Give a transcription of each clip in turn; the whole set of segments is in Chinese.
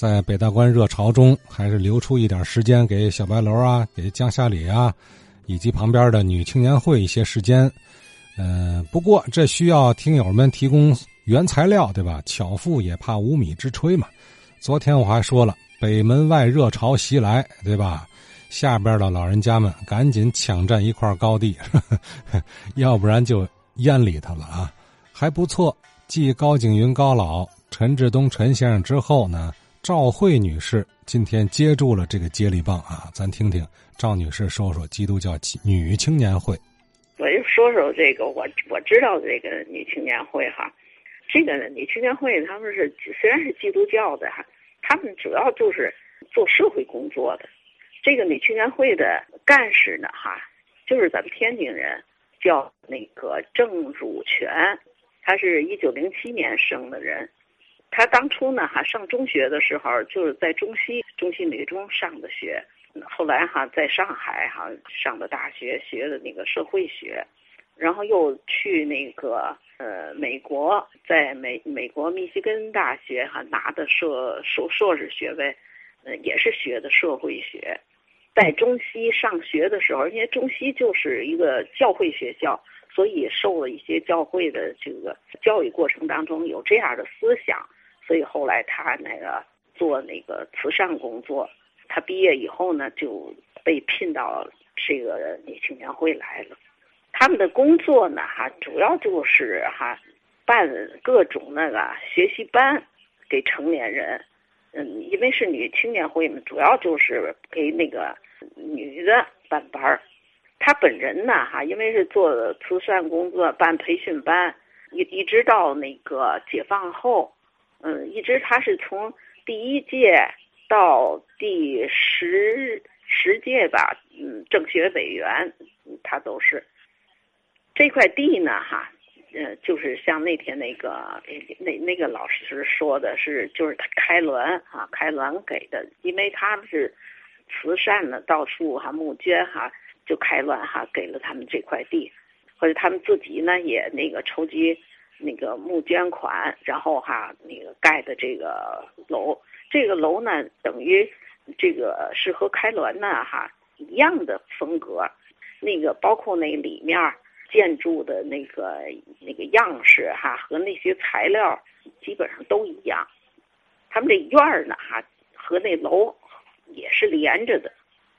在北大关热潮中，还是留出一点时间给小白楼啊，给江夏里啊，以及旁边的女青年会一些时间。嗯，不过这需要听友们提供原材料，对吧？巧妇也怕无米之炊嘛。昨天我还说了，北门外热潮袭来，对吧？下边的老人家们赶紧抢占一块高地，要不然就淹里头了啊！还不错，继高景云高老、陈志东陈先生之后呢。赵慧女士今天接住了这个接力棒啊，咱听听赵女士说说基督教女青年会。我就说说这个，我我知道这个女青年会哈，这个女青年会他们是虽然是基督教的哈，他们主要就是做社会工作的。这个女青年会的干事呢哈，就是咱们天津人，叫那个郑汝全，他是一九零七年生的人。他当初呢，哈上中学的时候就是在中西中西女中上的学，后来哈在上海哈上的大学学的那个社会学，然后又去那个呃美国，在美美国密西根大学哈拿的硕硕硕士学位，呃也是学的社会学，在中西上学的时候，因为中西就是一个教会学校，所以受了一些教会的这个教育过程当中有这样的思想。所以后来他那个做那个慈善工作，他毕业以后呢就被聘到这个女青年会来了。他们的工作呢哈，主要就是哈办各种那个学习班给成年人。嗯，因为是女青年会嘛，主要就是给那个女的办班儿。他本人呢哈，因为是做慈善工作办培训班，一一直到那个解放后。嗯，一直他是从第一届到第十十届吧，嗯，政协委员，他都是这块地呢，哈，呃，就是像那天那个那那个老师说的是，就是他开滦哈，开滦给的，因为他们是慈善的，到处哈募捐哈，就开滦哈给了他们这块地，或者他们自己呢也那个筹集。那个募捐款，然后哈，那个盖的这个楼，这个楼呢，等于这个是和开滦呢哈一样的风格，那个包括那里面建筑的那个那个样式哈和那些材料基本上都一样。他们这院儿呢哈和那楼也是连着的。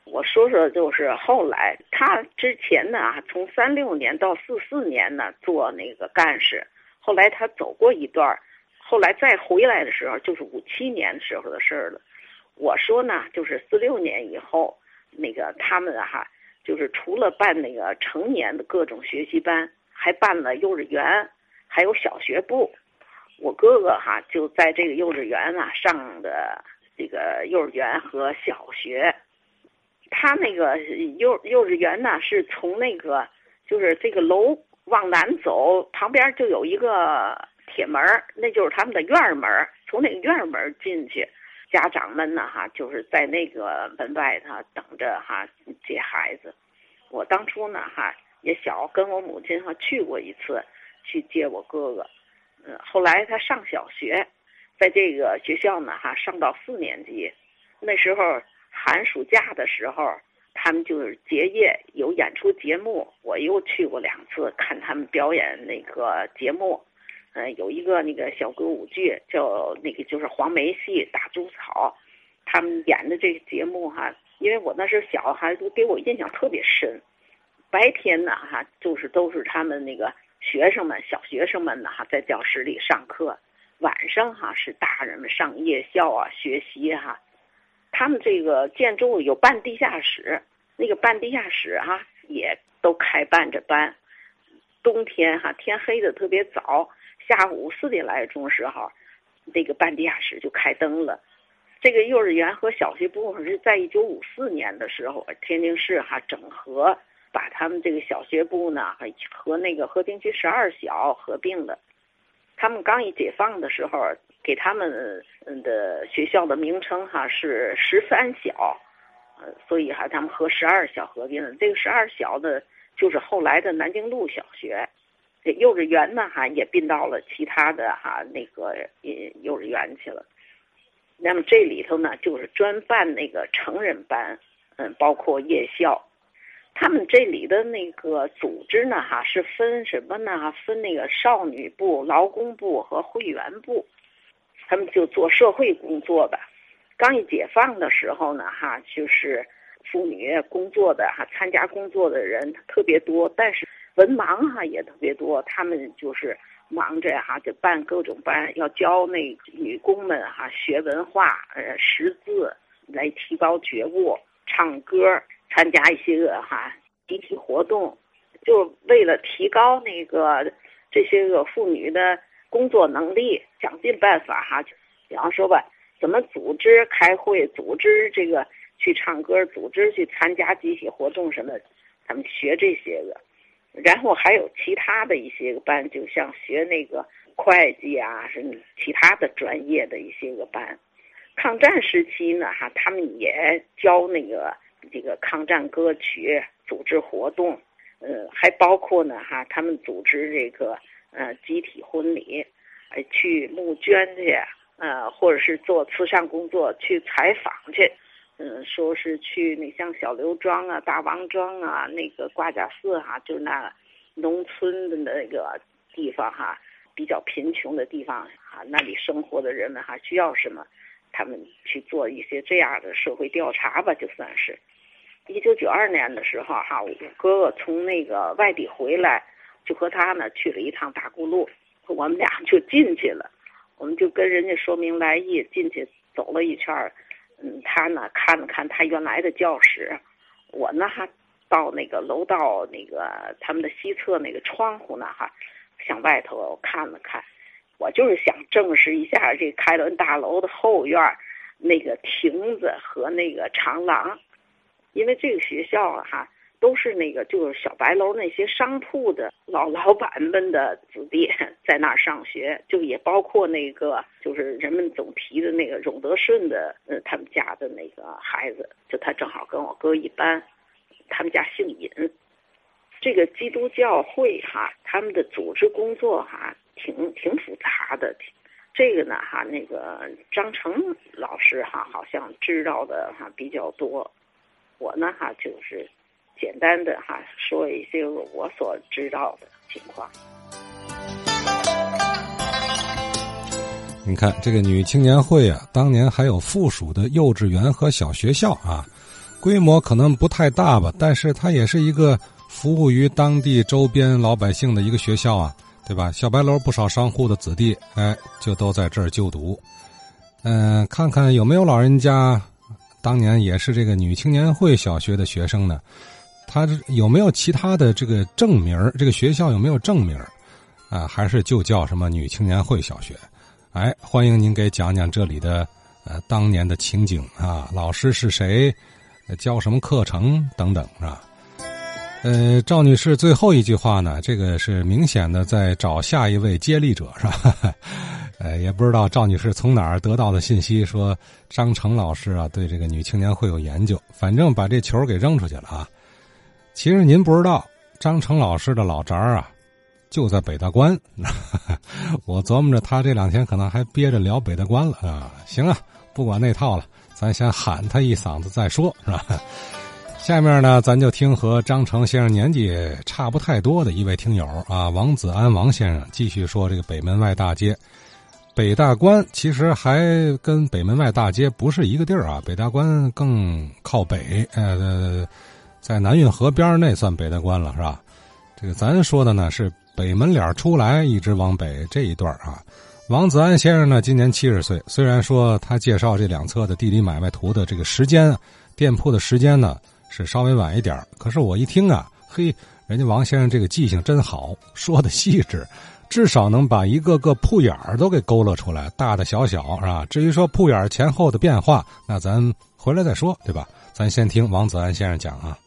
我说说就是后来他之前呢，从三六年到四四年呢做那个干事。后来他走过一段后来再回来的时候，就是五七年时候的事儿了。我说呢，就是四六年以后，那个他们哈，就是除了办那个成年的各种学习班，还办了幼儿园，还有小学部。我哥哥哈就在这个幼儿园啊上的这个幼儿园和小学。他那个幼幼儿园呢，是从那个就是这个楼。往南走，旁边就有一个铁门儿那就是他们的院门儿从那个院门进去，家长们呢，哈，就是在那个门外头等着哈接孩子。我当初呢，哈也小，跟我母亲哈去过一次，去接我哥哥。嗯，后来他上小学，在这个学校呢，哈上到四年级，那时候寒暑假的时候。他们就是结业有演出节目，我又去过两次看他们表演那个节目。嗯，有一个那个小歌舞剧叫那个就是黄梅戏打猪草，他们演的这个节目哈，因为我那是小孩子，给我印象特别深。白天呢哈，就是都是他们那个学生们小学生们呢哈在教室里上课，晚上哈是大人们上夜校啊学习哈。他们这个建筑有半地下室。那个半地下室哈也都开办着班，冬天哈天黑的特别早，下午四点来钟时候，这个半地下室就开灯了。这个幼儿园和小学部是在一九五四年的时候，天津市哈整合，把他们这个小学部呢和那个和平区十二小合并了。他们刚一解放的时候，给他们的学校的名称哈是十三小。呃所以哈，他们和十二小合并了。这个十二小的，就是后来的南京路小学。这幼儿园呢，哈也并到了其他的哈那个幼儿园去了。那么这里头呢，就是专办那个成人班，嗯，包括夜校。他们这里的那个组织呢，哈，是分什么呢？分那个少女部、劳工部和会员部。他们就做社会工作的。刚一解放的时候呢，哈，就是妇女工作的哈，参加工作的人特别多，但是文盲哈也特别多。他们就是忙着哈，就办各种班，要教那女工们哈学文化、呃识字，来提高觉悟，唱歌。参加一些个哈集体活动，就为了提高那个这些个妇女的工作能力，想尽办法哈。比方说吧，怎么组织开会，组织这个去唱歌，组织去参加集体活动什么，他们学这些个。然后还有其他的一些个班，就像学那个会计啊，什么其他的专业的一些个班。抗战时期呢，哈，他们也教那个。这个抗战歌曲组织活动，呃，还包括呢哈，他们组织这个呃集体婚礼，呃，去募捐去，呃，或者是做慈善工作，去采访去，嗯，说是去那像小刘庄啊、大王庄啊、那个挂甲寺哈，就那农村的那个地方哈，比较贫穷的地方哈，那里生活的人们哈需要什么，他们去做一些这样的社会调查吧，就算是。一九九二年的时候，哈，我哥哥从那个外地回来，就和他呢去了一趟大沽路，我们俩就进去了，我们就跟人家说明来意，进去走了一圈儿，嗯，他呢看了看他原来的教室，我呢还到那个楼道那个他们的西侧那个窗户呢哈，向外头看了看，我就是想证实一下这开伦大楼的后院那个亭子和那个长廊。因为这个学校，哈，都是那个就是小白楼那些商铺的老老板们的子弟在那儿上学，就也包括那个就是人们总提的那个荣德顺的呃他们家的那个孩子，就他正好跟我哥一班，他们家姓尹。这个基督教会哈，他们的组织工作哈，挺挺复杂的。这个呢哈，那个张成老师哈，好像知道的哈比较多。我呢哈就是简单的哈说一些我所知道的情况。你看这个女青年会啊，当年还有附属的幼稚园和小学校啊，规模可能不太大吧，但是它也是一个服务于当地周边老百姓的一个学校啊，对吧？小白楼不少商户的子弟哎，就都在这儿就读。嗯，看看有没有老人家。当年也是这个女青年会小学的学生呢，他有没有其他的这个正名这个学校有没有正名啊？还是就叫什么女青年会小学？哎，欢迎您给讲讲这里的呃当年的情景啊，老师是谁，教什么课程等等是吧？呃，赵女士最后一句话呢，这个是明显的在找下一位接力者是吧？呃，也不知道赵女士从哪儿得到的信息，说张成老师啊对这个女青年会有研究，反正把这球给扔出去了啊。其实您不知道，张成老师的老宅啊就在北大关。我琢磨着他这两天可能还憋着聊北大关了啊。行啊，不管那套了，咱先喊他一嗓子再说，是吧？下面呢，咱就听和张成先生年纪差不太多的一位听友啊，王子安王先生继续说这个北门外大街。北大关其实还跟北门外大街不是一个地儿啊，北大关更靠北，呃，在南运河边那算北大关了，是吧？这个咱说的呢是北门脸出来一直往北这一段啊。王子安先生呢今年七十岁，虽然说他介绍这两侧的地理买卖图的这个时间，店铺的时间呢是稍微晚一点可是我一听啊，嘿，人家王先生这个记性真好，说的细致。至少能把一个个铺眼儿都给勾勒出来，大大小小是吧？至于说铺眼前后的变化，那咱回来再说，对吧？咱先听王子安先生讲啊。